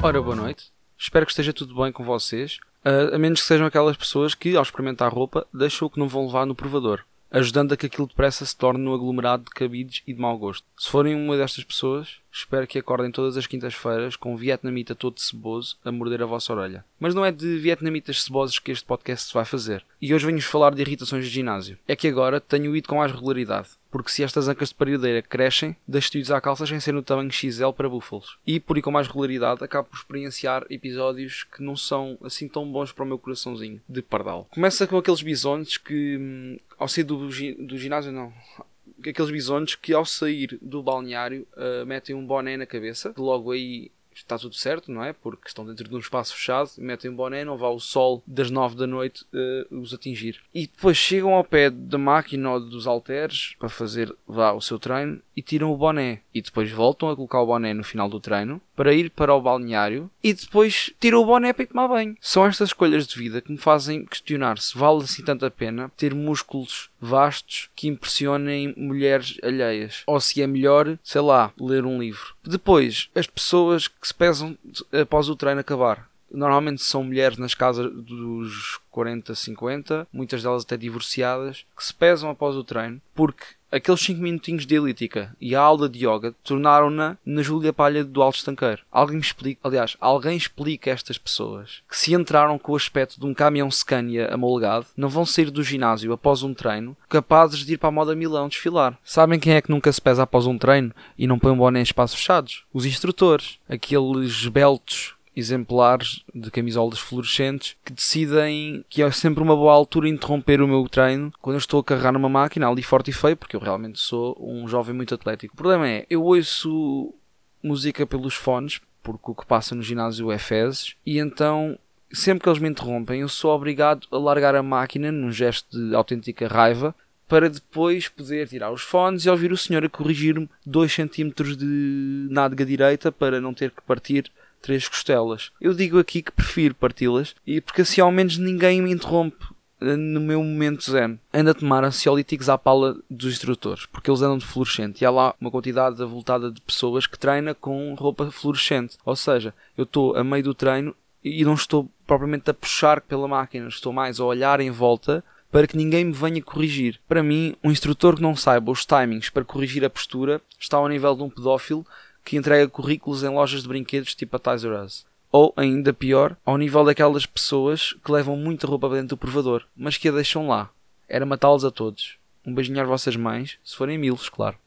Ora, boa noite. Espero que esteja tudo bem com vocês, uh, a menos que sejam aquelas pessoas que, ao experimentar roupa, deixam o que não vão levar no provador, ajudando a que aquilo depressa se torne um aglomerado de cabides e de mau gosto. Se forem uma destas pessoas, espero que acordem todas as quintas-feiras com um vietnamita todo ceboso a morder a vossa orelha. Mas não é de vietnamitas cebosos que este podcast vai fazer. E hoje venho-vos falar de irritações de ginásio. É que agora tenho ido com mais regularidade. Porque se estas ancas de paredeira crescem, deixo de usar calças sem ser no tamanho XL para búfalos. E por ir com mais regularidade, acabo por experienciar episódios que não são assim tão bons para o meu coraçãozinho de pardal. Começa com aqueles bisontes que, hum, ao sair do, do ginásio, não, aqueles bisontes que ao sair do balneário uh, metem um boné na cabeça, logo aí está tudo certo, não é? Porque estão dentro de um espaço fechado, metem um boné, não vá o sol das 9 da noite uh, os atingir. E depois chegam ao pé da máquina ou dos halteres para fazer vá o seu treino e tiram o boné. E depois voltam a colocar o boné no final do treino para ir para o balneário e depois tiram o boné para ir tomar banho. São estas escolhas de vida que me fazem questionar se vale assim tanto a pena ter músculos vastos que impressionem mulheres alheias. Ou se é melhor, sei lá, ler um livro. Depois, as pessoas que se pesam após o treino acabar. Normalmente são mulheres nas casas dos 40, 50, muitas delas até divorciadas, que se pesam após o treino, porque aqueles 5 minutinhos de elítica e a aula de yoga tornaram-na na Júlia Palha do Alto Estanqueiro. Alguém me explica, aliás, alguém explica a estas pessoas que se entraram com o aspecto de um caminhão Scania amolgado, não vão sair do ginásio após um treino capazes de ir para a moda Milão desfilar. Sabem quem é que nunca se pesa após um treino e não põe um boné em espaços fechados? Os instrutores. Aqueles beltos exemplares de camisolas fluorescentes que decidem que é sempre uma boa altura interromper o meu treino quando eu estou a carregar numa máquina ali forte e feio, porque eu realmente sou um jovem muito atlético. O problema é, eu ouço música pelos fones, porque o que passa no ginásio é fezes, e então sempre que eles me interrompem, eu sou obrigado a largar a máquina num gesto de autêntica raiva para depois poder tirar os fones e ouvir o senhor a corrigir-me 2 cm de nádega direita para não ter que partir três costelas. Eu digo aqui que prefiro parti-las porque assim ao menos ninguém me interrompe eh, no meu momento zen. Ando a tomar ansiolíticos à pala dos instrutores, porque eles andam de fluorescente e há lá uma quantidade avultada de pessoas que treina com roupa fluorescente. Ou seja, eu estou a meio do treino e não estou propriamente a puxar pela máquina, estou mais a olhar em volta para que ninguém me venha corrigir. Para mim, um instrutor que não saiba os timings para corrigir a postura está ao nível de um pedófilo que entrega currículos em lojas de brinquedos tipo a Toys R Us. Ou, ainda pior, ao nível daquelas pessoas que levam muita roupa dentro do provador, mas que a deixam lá. Era matá-los a todos. Um beijinho às vossas mães, se forem milos, claro.